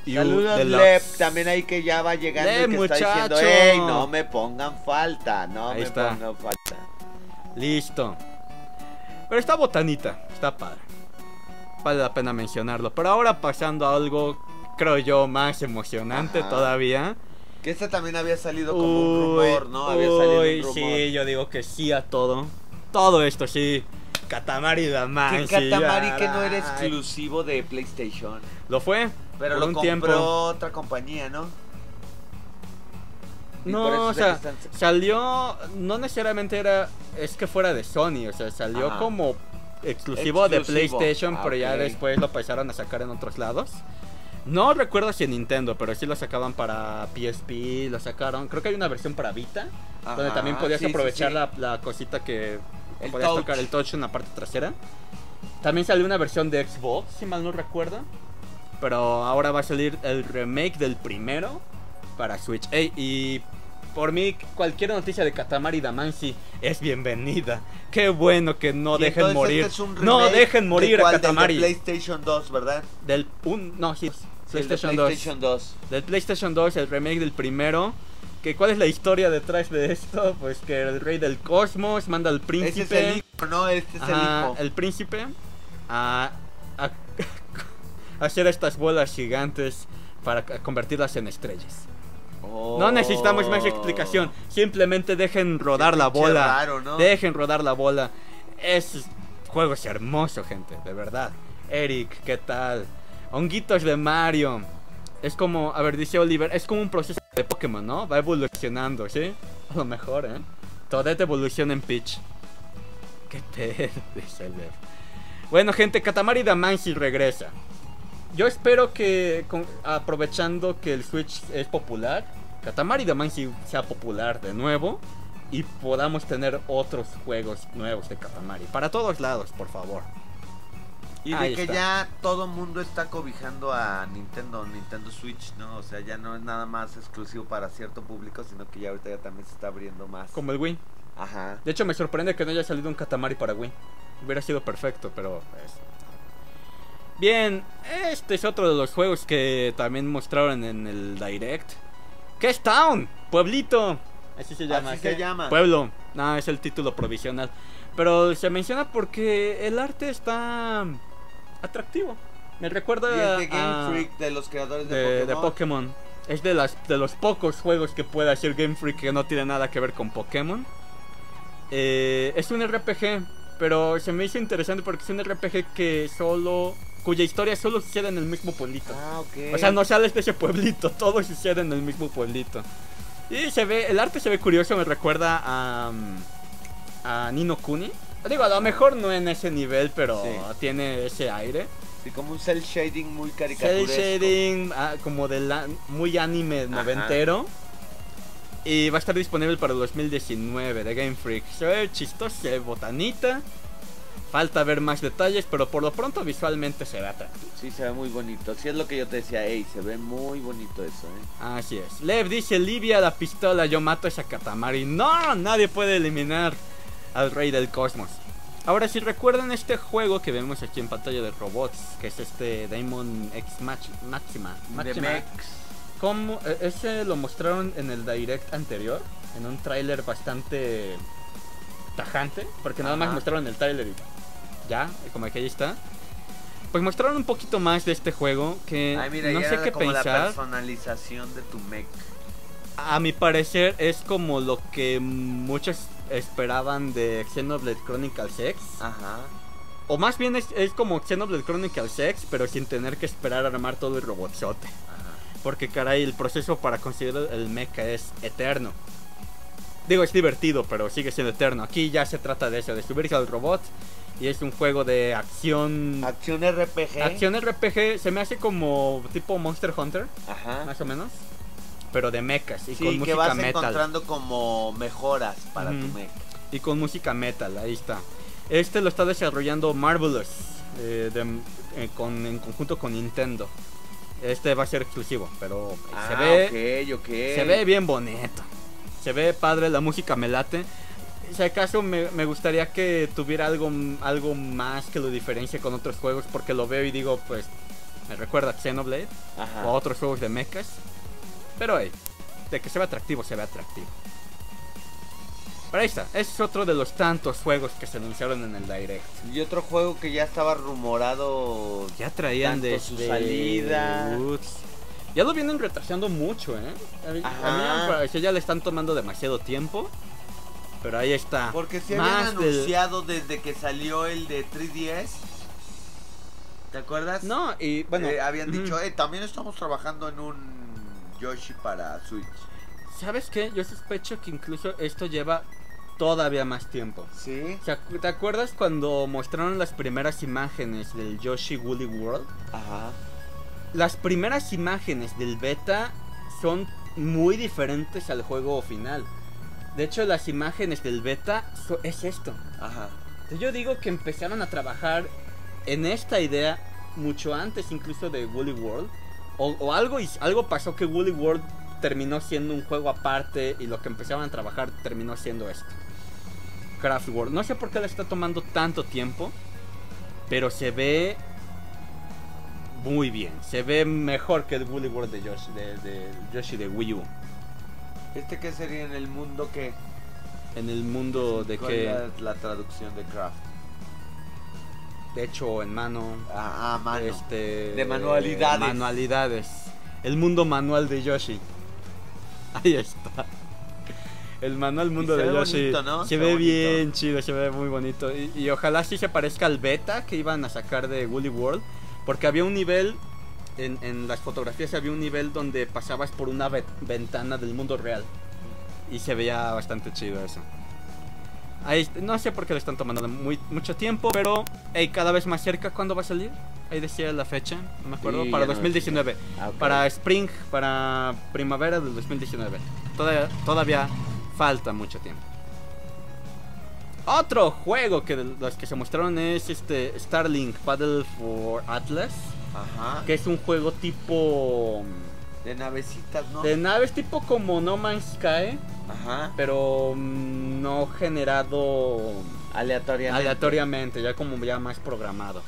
U Saludos. Lep. También ahí que ya va llegando Lep, y que está diciendo, muchacho. ¡Ey, no me pongan falta! No Ahí me está. pongan falta. Listo. Pero está botanita, está padre. Vale la pena mencionarlo. Pero ahora pasando a algo, creo yo, más emocionante Ajá. todavía. Que este también había salido como un Uy, rumor, ¿no? Había salido un rumor. sí, yo digo que sí a todo. Todo esto, sí. Katamari Damacy. Que Katamari que no era exclusivo de PlayStation. Lo fue. Pero lo un compró tiempo. otra compañía, ¿no? Y No, o sea, salió. No necesariamente era. Es que fuera de Sony, o sea, salió Ajá. como exclusivo, de Exclusivo. PlayStation, Ah, pero ya ok. después lo empezaron a sacar en otros lados. No recuerdo si en Nintendo, pero sí lo sacaban para PSP, lo sacaron. Creo que hay una versión para Vita, donde también podías sí, aprovechar sí. La, la cosita que El podías touch. tocar el touch en la parte trasera. También salió una versión de Xbox, si mal no recuerdo. Pero ahora va a salir el remake del primero para Switch. Ey, y por mí, cualquier noticia de Katamari Damacy es bienvenida. Qué bueno que no Y dejen morir. este es no dejen ¿de morir a cuál? Del de Katamari. PlayStation 2, ¿verdad? Del un, no, sí, Sí, el de PlayStation 2. PlayStation 2. Del PlayStation 2, el remake del primero. Que, ¿Cuál es la historia detrás de esto? Pues que el rey del cosmos manda al príncipe. Ese es el hijo, ¿no? Este es Ajá, el hijo. el príncipe a, a- a hacer estas bolas gigantes para convertirlas en estrellas. No necesitamos más explicación, simplemente dejen rodar la Oh. bola. raro, ¿no? Dejen rodar la bola. Es juego es hermoso, gente, de verdad. Eric, ¿qué tal? Honguitos de Mario. Es como, a ver, dice Oliver, es como un proceso de Pokémon, ¿no? Va evolucionando, ¿sí? A lo mejor, ¿eh? Toadette evoluciona en Peach. Qué pedo, dice. Bueno, gente, Katamari Damacy regresa. Yo espero que, aprovechando que el Switch es popular, Katamari Damacy sea popular de nuevo y podamos tener otros juegos nuevos de Katamari. Para todos lados, por favor. Y de que está. ya todo mundo está cobijando a Nintendo, Nintendo Switch, ¿no? O sea, ya no es nada más exclusivo para cierto público, sino que ya ahorita ya también se está abriendo más. Como el Wii. Ajá. De hecho, me sorprende que no haya salido un Katamari para Wii. Hubiera sido perfecto, pero pues. Bien, este es otro de los juegos que también mostraron en el Direct. ¿Qué es Town? Pueblito. Así se llama. Así ¿qué? se llama. Pueblo. No, es el título provisional. Pero se menciona porque el arte está atractivo. Me recuerda Y de Game a- Freak, de los creadores de, de, de Pokémon. Pokémon. Es de, las, de los pocos juegos que puede hacer Game Freak que no tiene nada que ver con Pokémon. Eh, es un RPG, pero se me hizo interesante porque es un RPG que solo. cuya historia solo sucede en el mismo pueblito. Ah, ok. O sea, no sales de ese pueblito, todo sucede en el mismo pueblito. Y se ve, el arte se ve curioso, me recuerda a, mm, a Nino Kuni. Digo, a lo mejor no en ese nivel, pero Sí. tiene ese aire. Sí, como un cel shading muy Cel caricaturesco. shading, ah, como de la, muy anime noventero. Y va a estar disponible para el 2019 de Game Freak. Se ve chistoso, botanita. Falta ver más detalles, pero por lo pronto visualmente se ve atractivo. Sí, se ve muy bonito. Sí, es lo que yo te decía. Ey, se ve muy bonito eso, ¿eh? Así es. Lev dice, Livia la pistola, yo mato a esa Katamari. No, nadie puede eliminar al rey del cosmos. Ahora, si recuerdan este juego que vemos aquí en pantalla de robots, que es este Daemon X Mach- Maxima. Maxima. ¿Cómo? E- Ese lo mostraron en el direct anterior, en un tráiler bastante tajante, porque nada más mostraron el tráiler y ya, como que ahí está. Pues mostraron un poquito más de este juego que Ay, mira, no sé qué como la pensar. personalización de tu mech. A mi parecer es como lo que muchos esperaban de Xenoblade Chronicles X. Ajá. O más bien es, es como Xenoblade Chronicles X, pero sin tener que esperar a armar todo el robotzote. Ajá. Porque caray, el proceso para conseguir el mecha es eterno. Digo, es divertido, pero sigue siendo eterno. Aquí ya se trata de eso, de subirse al robot. Y es un juego de acción... Acción RPG. Acción RPG, se me hace como tipo Monster Hunter, Ajá. más o menos. Pero de mechas y Sí, con que música vas metal. encontrando como mejoras para Ujú. tu mech. Y con música metal, ahí está. Este lo está desarrollando Marvelous eh, de- eh, con, en conjunto con Nintendo. Este va a ser exclusivo, pero Ah, se ve ok, ok. se ve bien bonito. Se ve padre, la música me late. Si acaso me, me gustaría que tuviera algo, algo más que lo diferencie con otros juegos, porque lo veo y digo, pues, me recuerda a Xenoblade Ajá. o a otros juegos de mechas. Pero, hey, de que se ve atractivo, se ve atractivo. Pero ahí está, es otro de los tantos juegos que se anunciaron en el Direct. Y otro juego que ya estaba rumorado. Ya traían de su salida. Ya lo vienen retrasando mucho, ¿eh? A mí, a mí parece ya le están tomando demasiado tiempo. Pero ahí está. Porque se habían del- anunciado desde que salió el de 3DS. ¿Te acuerdas? No, y bueno. Eh, habían dicho, eh, también estamos trabajando en un Yoshi para Switch. ¿Sabes qué? Yo sospecho que incluso esto lleva todavía más tiempo. ¿Sí? ¿te acuerdas cuando mostraron las primeras imágenes del Yoshi Woolly World? Ajá. Las primeras imágenes del beta son muy diferentes al juego final. De hecho, las imágenes del beta so- es esto. Ajá. Yo digo que empezaron a trabajar en esta idea mucho antes incluso de Woolly World. O, o algo, algo pasó que Woolly World terminó siendo un juego aparte y lo que empezaban a trabajar terminó siendo esto. Craft World. No sé por qué le está tomando tanto tiempo, pero se ve muy bien. Se ve mejor que el Woolly World de Yoshi de, de Yoshi de Wii U. ¿Este qué sería en el mundo que En el mundo de ¿Cuál que, es la traducción de craft? De hecho, en mano, Ah, ah, mano. este, De manualidades. manualidades. El mundo manual de Yoshi. Ahí está. El manual mundo de ve Yoshi. bonito, ¿no? Se, Se ve bien chido, se ve muy bonito. Y, y ojalá sí se parezca al beta que iban a sacar de Woolly World. Porque había un nivel. En, en las fotografías había un nivel donde pasabas por una ve- ventana del mundo real. Y se veía bastante chido eso. Ahí, no sé por qué le están tomando muy, mucho tiempo, pero hey, cada vez más cerca, ¿cuándo va a salir? Ahí decía la fecha, no me acuerdo, Sí, para ya no 2019. Ah, ok. Para Spring, para primavera del 2019. Todavía, todavía falta mucho tiempo. Otro juego que de los que se mostraron es este Starlink Battle for Atlas, Ajá. que es un juego tipo De navecitas, ¿no? de naves tipo como No Man's Sky, Ajá. pero mm, no generado Aleatoriamente. aleatoriamente, ya como ya más programado.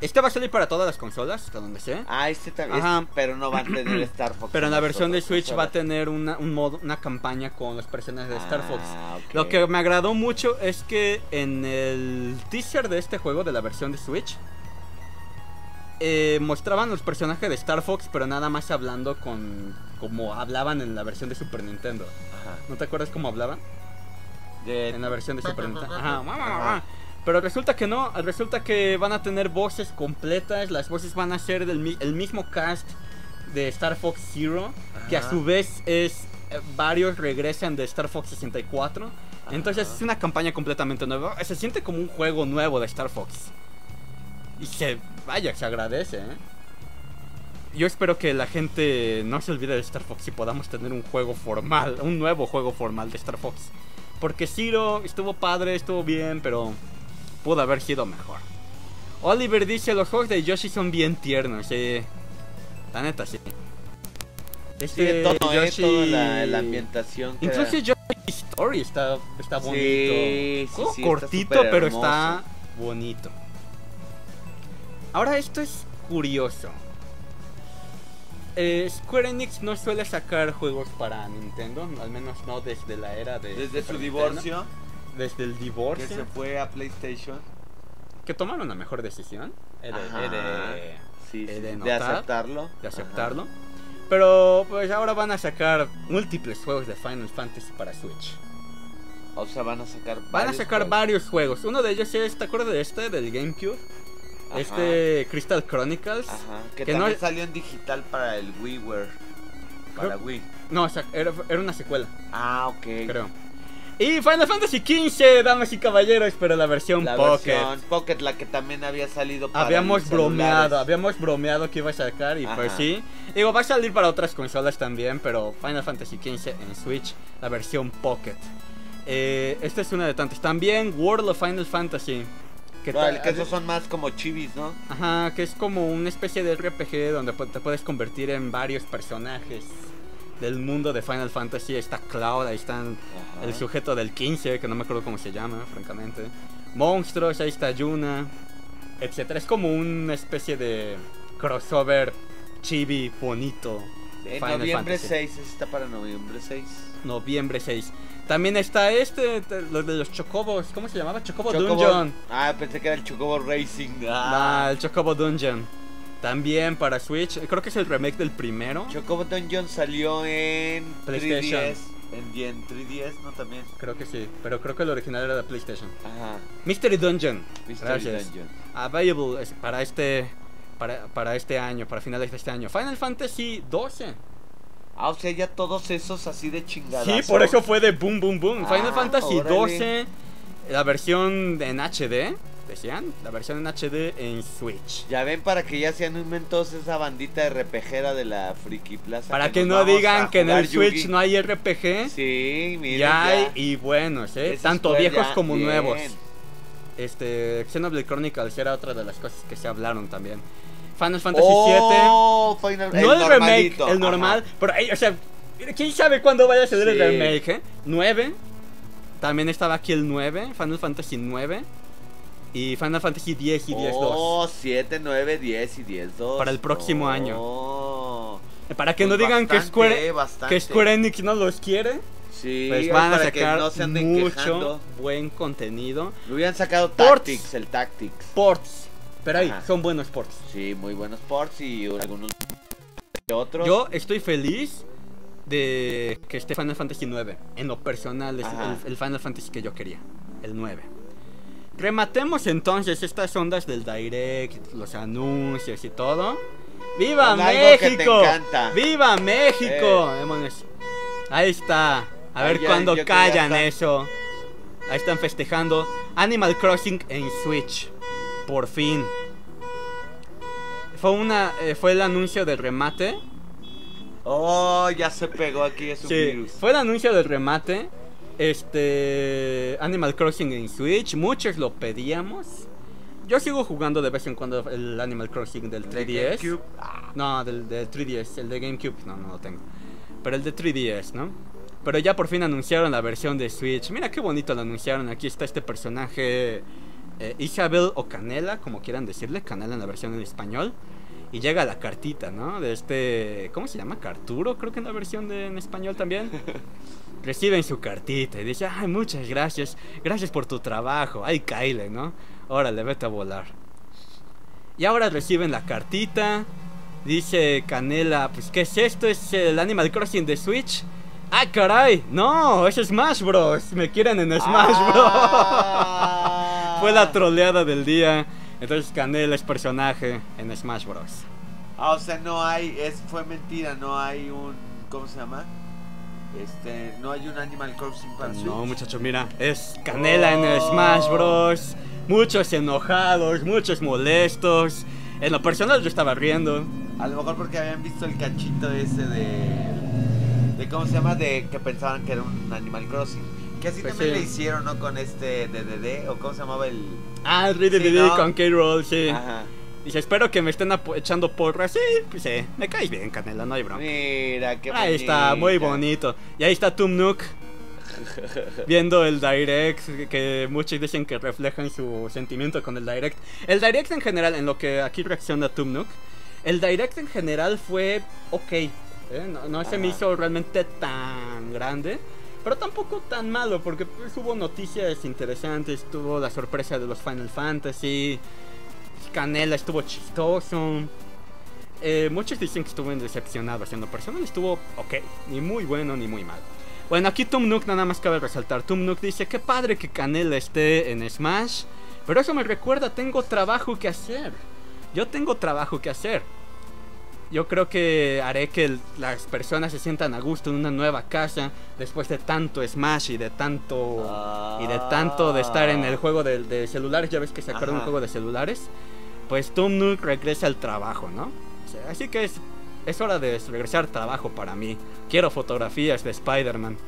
Este va a salir para todas las consolas, hasta donde sé. Ah, este también. Ajá. Pero no va a tener Star Fox. Pero en la versión de Switch va a tener una, un modo, una campaña con los personajes de Star Fox. Ah. Lo que me agradó mucho es que en el teaser de este juego, de la versión de Switch, eh, mostraban los personajes de Star Fox, pero nada más hablando con como hablaban en la versión de Super Nintendo. Ajá. ¿No te acuerdas cómo hablaban? De- En la versión de Super Nintendo. Ajá. Ajá. Pero resulta que no, resulta que van a tener voces completas, las voces van a ser del mi- el mismo cast de Star Fox Zero, que a su vez es eh, varios regresan de Star Fox 64. Entonces es una campaña completamente nueva, se siente como un juego nuevo de Star Fox. Y se vaya, se agradece, ¿eh? Yo espero que la gente no se olvide de Star Fox y podamos tener un juego formal, un nuevo juego formal de Star Fox. Porque Zero estuvo padre, estuvo bien, pero pudo haber sido mejor. Oliver dice, los juegos de Yoshi son bien tiernos, sí. La neta, sí. Sí, Este todo, eh, Yoshi- toda la, la ambientación. Incluso da. Yoshi Story está, está bonito. sí, sí, cortito, pero está bonito. Ahora esto es curioso. Eh, Square Enix no suele sacar juegos para Nintendo, al menos no desde la era de Desde Super su Nintendo. divorcio, desde el que divorcio, se fue a PlayStation. que tomaron la mejor decisión, he de, he de- Sí, he sí, de de, notar, aceptarlo. de aceptarlo. Pero pues ahora van a sacar múltiples juegos de Final Fantasy para Switch. O sea, van a sacar Van a sacar juegos. varios juegos. Uno de ellos es, ¿te acuerdas de este? Del GameCube. Ajá. Este Crystal Chronicles. Ajá. Que, que no- también salió en digital para el WiiWare. Para Creo- Wii. No, o sea, era, era una secuela, Ah, ok. creo. Y Final Fantasy XV, damas y caballeros, pero la versión La Pocket. versión Pocket, la que también había salido para Habíamos bromeado, habíamos bromeado que iba a sacar y pues Ajá. sí. Digo, va a salir para otras consolas también, pero Final Fantasy XV en Switch, la versión Pocket. Eh, esta es una de tantas. También World of Final Fantasy. Que Vale, ta- que esos son más como chivis, ¿no? Ajá, que es como una especie de RPG donde te puedes convertir en varios personajes del mundo de Final Fantasy. Está Cloud, ahí están Ajá. el sujeto del 15, que no me acuerdo cómo se llama, francamente. Monstruos, ahí está Yuna, etcétera. Es como una especie de crossover chibi bonito. En noviembre Fantasy. 6, ese está para noviembre 6. Noviembre 6. También está este, te- los de los Chocobos, ¿cómo se llamaba? Chocobo, Chocobo- Dungeon. Ah, pensé que era el Chocobo Racing. Ah, Ah. el Chocobo Dungeon. También para Switch. Creo que es el remake del primero. Chocobo Dungeon salió en PlayStation. 3DS. En, en 3DS, ¿no? También. Creo que sí, pero creo que el original era de PlayStation. Ajá. Mystery Dungeon. Mystery Gracias. Dungeon. Available para este para, para este año, para finales de este año. Final Fantasy 12. Ah, o sea, ya todos esos así de chingadas. Sí, por eso fue de boom boom boom. Ah, Final Fantasy. 12 la versión en HD, decían, la versión en HD en Switch. Ya ven, para que ya se animen todos esa bandita de repejera de la Friki Plaza. Para que no digan que en el Switch no hay RPG. Sí, miren. ya hay ya. y buenos, ¿eh? Ese tanto viejos ya, como bien. nuevos. Este, Xenoblade Chronicles era otra de las cosas que se hablaron también. Final Fantasy Oh, Final, 7. No el, remake, el normal. ajá. Pero, o sea, ¿Quién sabe cuándo vaya a salir el Sí. remake? eh? 9. También estaba aquí el 9, Final Fantasy 9. Y Final Fantasy 10 y 10 2. Oh, 7, 9, 10 y 10 2. Para el próximo año. Oh. Para que no Pues digan que bastante, Square, bastante. que Square Enix no los quiere, Sí, pues van a que sacar no mucho quejando. buen contenido. Le hubieran sacado Ports. Tactics, el Tactics. Ports. Pero ahí, Ajá. son buenos ports. Sí, muy buenos ports y algunos otros. Yo estoy feliz de que esté Final Fantasy 9. En lo personal, es el, el Final Fantasy que yo quería. El 9. Rematemos entonces estas ondas del direct, los anuncios y todo. ¡Viva Con algo que te México! encanta. ¡Viva México! Demonios. Ahí está. A ver cuándo callan eso. Ahí están festejando Animal Crossing en Switch. Por fin. Fue una eh, fue el anuncio del remate. Oh, ya se pegó aquí, es un Sí, virus. fue el anuncio del remate. Este Animal Crossing en Switch, muchos lo pedíamos. Yo sigo jugando de vez en cuando el Animal Crossing del De 3DS. GameCube. Ah, No, del, del 3DS, el de GameCube, no, no lo tengo. Pero el de 3DS, ¿no? Pero ya por fin anunciaron la versión de Switch. Mira qué bonito lo anunciaron. Aquí está este personaje eh, Isabel o Canela, como quieran decirle, Canela en la versión en español. Y llega la cartita, ¿no? De este, ¿cómo se llama? Carturo, creo que en la versión de, en español también. Reciben su cartita y dice, ay, muchas gracias, gracias por tu trabajo. Ay, Kyle, ¿no? Órale, vete a volar. Y ahora reciben la cartita. Dice Canela, pues ¿qué es esto? ¿Es el Animal Crossing de Switch? ¡Ah, caray! No, es Smash Bros. Me quieren en Smash Bros. Ah. Fue la troleada del día. Entonces Canela es personaje en Smash Bros. Ah, o sea, no hay, es, fue mentira, no hay un, ¿cómo se llama? Este, no hay un Animal Crossing para Switch. No, muchachos, mira, es Canela en Smash Bros. Muchos enojados, muchos molestos. En lo personal yo estaba riendo. A lo mejor porque habían visto el cachito ese de, de ¿cómo se llama? De que pensaban que era un Animal Crossing. Que así Pues también sí. le hicieron, ¿no? Con este DDD, o ¿cómo se llamaba el...? Ah, Ready Sí, Diddy ¿no? con K-Roll, sí. Ajá. Dice, espero que me estén echando porras. Sí, pues sí, me caes bien, Canela, no hay broma. Mira, qué Ahí está, muy bonito. Y ahí está Tum Nook. Viendo el direct, que muchos dicen que reflejan su sentimiento con el direct. El direct en general, en lo que aquí reacciona Tum Nook, el direct en general fue ok. ¿Eh? No, no se me hizo realmente tan grande, pero tampoco tan malo, porque pues, hubo noticias interesantes. Tuvo la sorpresa de los Final Fantasy. Canela estuvo chistoso. Eh, muchos dicen que estuvo decepcionado haciendo personal. Estuvo ok, ni muy bueno ni muy mal. Bueno, aquí Tom Nook nada más cabe resaltar. Tom Nook dice, qué padre que Canela esté en Smash. Pero eso me recuerda, tengo trabajo que hacer. Yo tengo trabajo que hacer. Yo creo que haré que el- las personas se sientan a gusto en una nueva casa después de tanto Smash y de tanto y de tanto de estar en el juego de, de celulares. Ya ves que sacaron un Ajá. juego de celulares. Pues Tom Nook regresa al trabajo, ¿no? O sea, Así que es, es hora de regresar al trabajo para mí. Quiero fotografías de Spider-Man.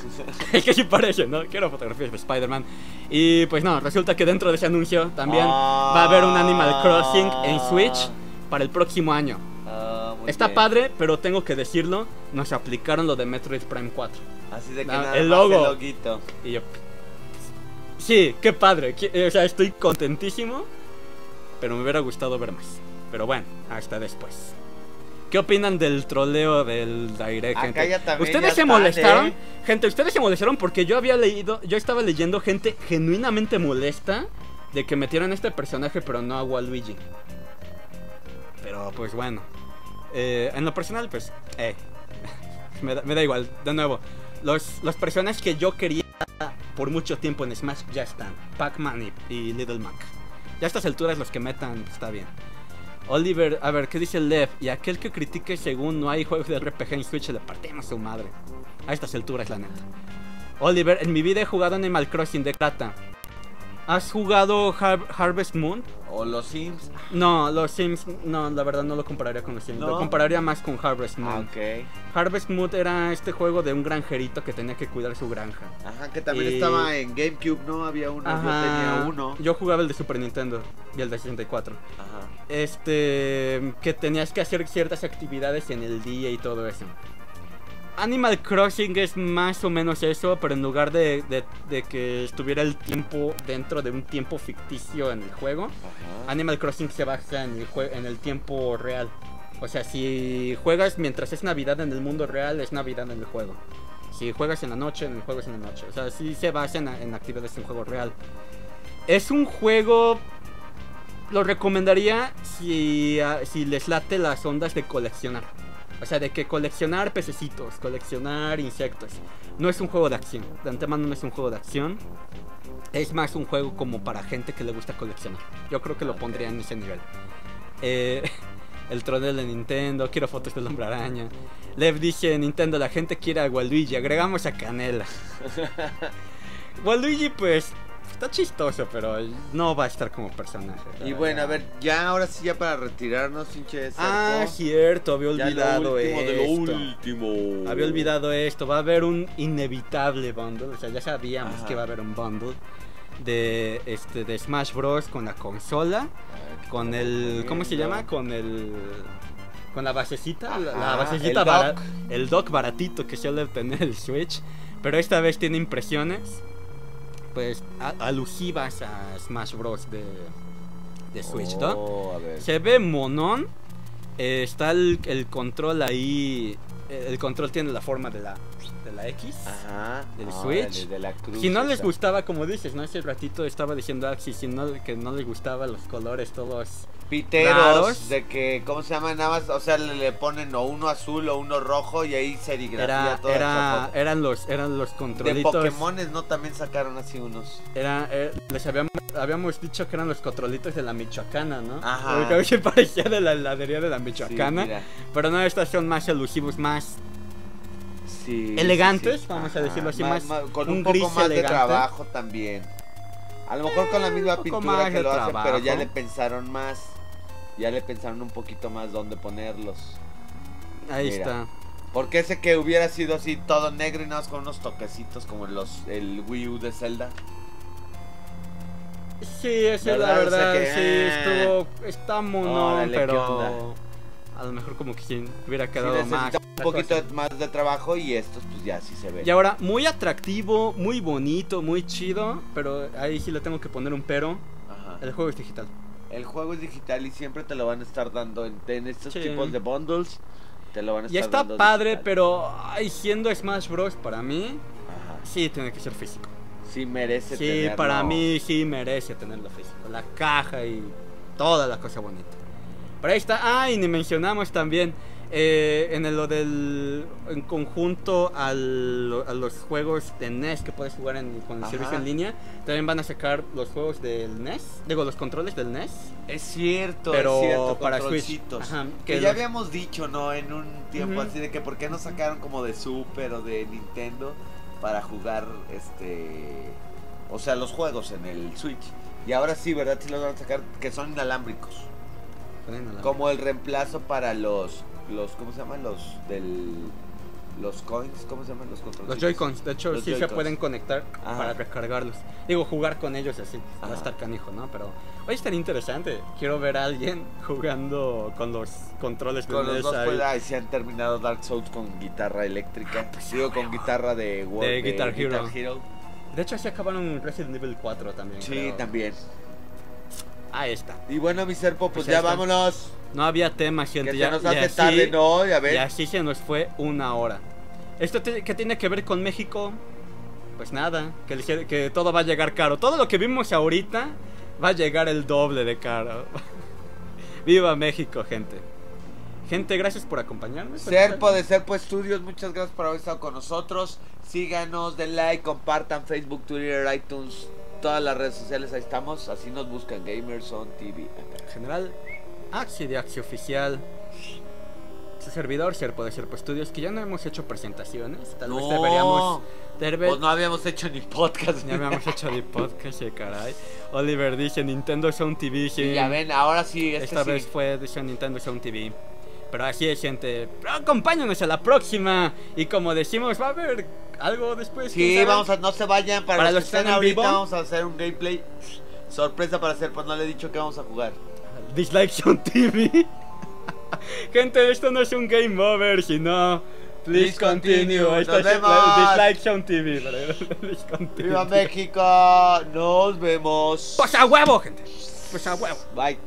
es que sí parece, ¿no? Quiero fotografías de Spider-Man. Y pues no, resulta que dentro de ese anuncio también va a haber un Animal Crossing en Switch para el próximo año. Está padre, pero tengo que decirlo, nos aplicaron lo de Metroid Prime 4. Así de que nada el más logo. el loguito. Y yo... Sí, qué padre. qui- O sea, estoy contentísimo, pero me hubiera gustado ver más. Pero bueno, hasta después. ¿Qué opinan del troleo del direct? Acá gente? ya también ¿Ustedes ya se molestaron? ¿eh? Gente, ustedes se molestaron porque yo había leído, yo estaba leyendo gente genuinamente molesta de que metieron a este personaje pero no a Waluigi. Pero pues bueno. Eh, en lo personal, pues, eh, me, da, me da igual. De nuevo, los, los personajes que yo quería por mucho tiempo en Smash ya están. Pac-Man y, y Little Mac. Ya a estas alturas los que metan está bien. Oliver, a ver, ¿qué dice Lev? Y aquel que critique según no hay juegos de RPG en Switch le partimos su madre. A estas alturas, la neta. Oliver, en mi vida he jugado Animal Crossing de Crata. ¿Has jugado Har- Harvest Moon? O los Sims. No, los Sims, no, la verdad no lo compararía con los Sims. Lo compararía más con Harvest Moon. Ah, ok. Harvest Moon era este juego de un granjerito que tenía que cuidar su granja. Ajá, que también Y- estaba en GameCube, ¿no? Había uno, yo Ajá. tenía uno. Yo jugaba el de Super Nintendo y el de 64. Ajá. Este, que tenías que hacer ciertas actividades en el día y todo eso. Animal Crossing es más o menos eso, pero en lugar de, de- de que estuviera el tiempo dentro de un tiempo ficticio en el juego, Ajá. Animal Crossing se basa en el, jue- en el tiempo real. O sea, si juegas mientras es Navidad en el mundo real, es Navidad en el juego. Si juegas en la noche, en el juego es en la noche. O sea, sí se basa en, en actividades en juego real. Es un juego... Lo recomendaría si, ah, si les late las ondas de coleccionar. O sea, de que coleccionar pececitos, coleccionar insectos. No es un juego de acción. De antemano no es un juego de acción. Es más un juego como para gente que le gusta coleccionar. Yo creo que lo pondría en ese nivel. Eh, el troleo de Nintendo, quiero fotos del hombre araña. Lev dice, Nintendo, la gente quiere a Waluigi, agregamos a Canela. Waluigi pues está chistoso, pero no va a estar como personaje. Y bueno, a ver, ya ahora sí, ya para retirarnos, pinche Ah, cierto, había Ya lo olvidado de lo esto. último. Había olvidado esto, va a haber un inevitable bundle, o sea, ya sabíamos Ajá. que va a haber un bundle de este de Smash Bros con la consola, con el ¿cómo se llama? Con el con la basecita, la- basecita el dock. el dock baratito que suele tener el Switch, pero esta vez tiene impresiones pues a- alusivas a Smash Bros de de Switch, ¿no? Oh, a ver. Se ve monón. eh, está el, el control ahí. El control tiene la forma de la, de la X. Ajá. del órale, Switch. de la cruz Si no les gustaba, como dices, ¿no? Hace ratito estaba diciendo Axi, si no, que no les gustaban los colores todos. Piteros, raros. de que, ¿cómo se llama? Nada más, o sea, le, le ponen o uno azul o uno rojo y ahí serigrafía Era, toda era, eran los, eran los De controlitos. Pokémones, ¿no? También sacaron así unos. Era, eh, les habíamos, habíamos dicho que eran los controlitos de la Michoacana, ¿no? Ajá. Porque a se parecía de la heladería de la Sí, Michoacana. mira. pero no, estas son más elusivos, más Sí, Elegantes, sí, vamos a decirlo así, más con un un, poco gris más de trabajo también. A lo mejor con la misma poco pintura más que lo hacen, pero ya le pensaron más. Ya le pensaron un poquito más dónde ponerlos. Ahí Mira. está. Porque ese que hubiera sido así todo negro y nada más con unos toquecitos como los el Wii U de Zelda. Sí, esa es la ¿Verdad? O sea verdad. que, sí, ah. estuvo. Está monón, Órale, ¿qué pero. A lo mejor como que sí hubiera Sí quedado más. un poquito más de trabajo y estos pues ya sí se ven. Y ahora, muy atractivo, muy bonito, muy chido. Pero ahí sí le tengo que poner un pero. Ajá. El juego es digital. El juego es digital y siempre te lo van a estar dando en, en estos Sí. tipos de bundles. Te lo van a estar Y está dando padre, digital. pero. Ay, siendo Smash Bros. para mí, Ajá. sí tiene que ser físico. Sí merece Sí, tenerlo. para mí sí merece tenerlo físico. La caja y toda la cosa bonita. Pero ahí está. Ah, y ni mencionamos también eh, en el- lo del. En conjunto al- a los juegos de NES que puedes jugar en- con el Ajá. servicio en línea. También van a sacar los juegos del NES. Digo, los controles del NES. Es cierto, Pero es cierto, para. Switch. Ajá, que, que ya los- habíamos dicho, ¿no? En un tiempo Ujú. así de que por qué no sacaron como de Super o de Nintendo para jugar este o sea, los juegos en el Switch. Y ahora sí, ¿verdad? Sí los van a sacar que son inalámbricos. La- Como el reemplazo para los los ¿cómo se llaman? Los del los coins, ¿cómo se llaman los controles? Los Joy-Cons, de hecho, Los sí se pueden conectar Ajá. para recargarlos. Digo, jugar con ellos así. Va Ajá. a estar canijo, ¿no? Pero hoy estaría interesante. Quiero ver a alguien jugando con los controles de Con los dos pues ay, se han terminado Dark Souls con guitarra eléctrica. Digo con guitarra de, Wo- De Guitar Hero. Hero. De hecho, así acabaron Resident Evil 4 también. Sí, creo. también. Ahí está. Y bueno, mi serpo, pues, Pues ya vámonos. No había tema, Que gente. se ya, nos hace así- tarde, ¿no? Ya Y así se nos fue una hora. ¿Esto qué tiene que ver con México? Pues nada, que, le- que todo va a llegar caro. Todo lo que vimos ahorita va a llegar el doble de caro. Viva México, gente. Gente, gracias por acompañarme. Serpo de Serpo Studios, muchas gracias por haber estado con nosotros. Síganos, den like, compartan Facebook, Twitter, iTunes, todas las redes sociales, ahí estamos. Así nos buscan Gamers on TV. General Axi de Axi Oficial. Su servidor, Serpo de Serpo Studios, que ya no hemos hecho presentaciones. Tal vez No. deberíamos. debe- Pues no habíamos hecho ni podcast. Ya habíamos hecho de podcast, eh, caray. Oliver dice Nintendo Sound TV. Sí, Y ya ven, ahora sí, este Esta sí. vez fue de Nintendo Sound TV. Pero así es, gente. Pero acompáñanos a la próxima. Y como decimos, va a haber algo después. Sí, vamos a, no se vayan, para, Para los que están están ahorita vivo. vamos a hacer un gameplay sorpresa para hacer, pues no le he dicho que vamos a jugar. Dislike Sound TV. gente, esto no es un game over, sino Please continue. Está Nos vemos. Dislike Sound TV. continue. ¡Viva México! Nos vemos. Pues a huevo, gente. Pues a huevo. Bye.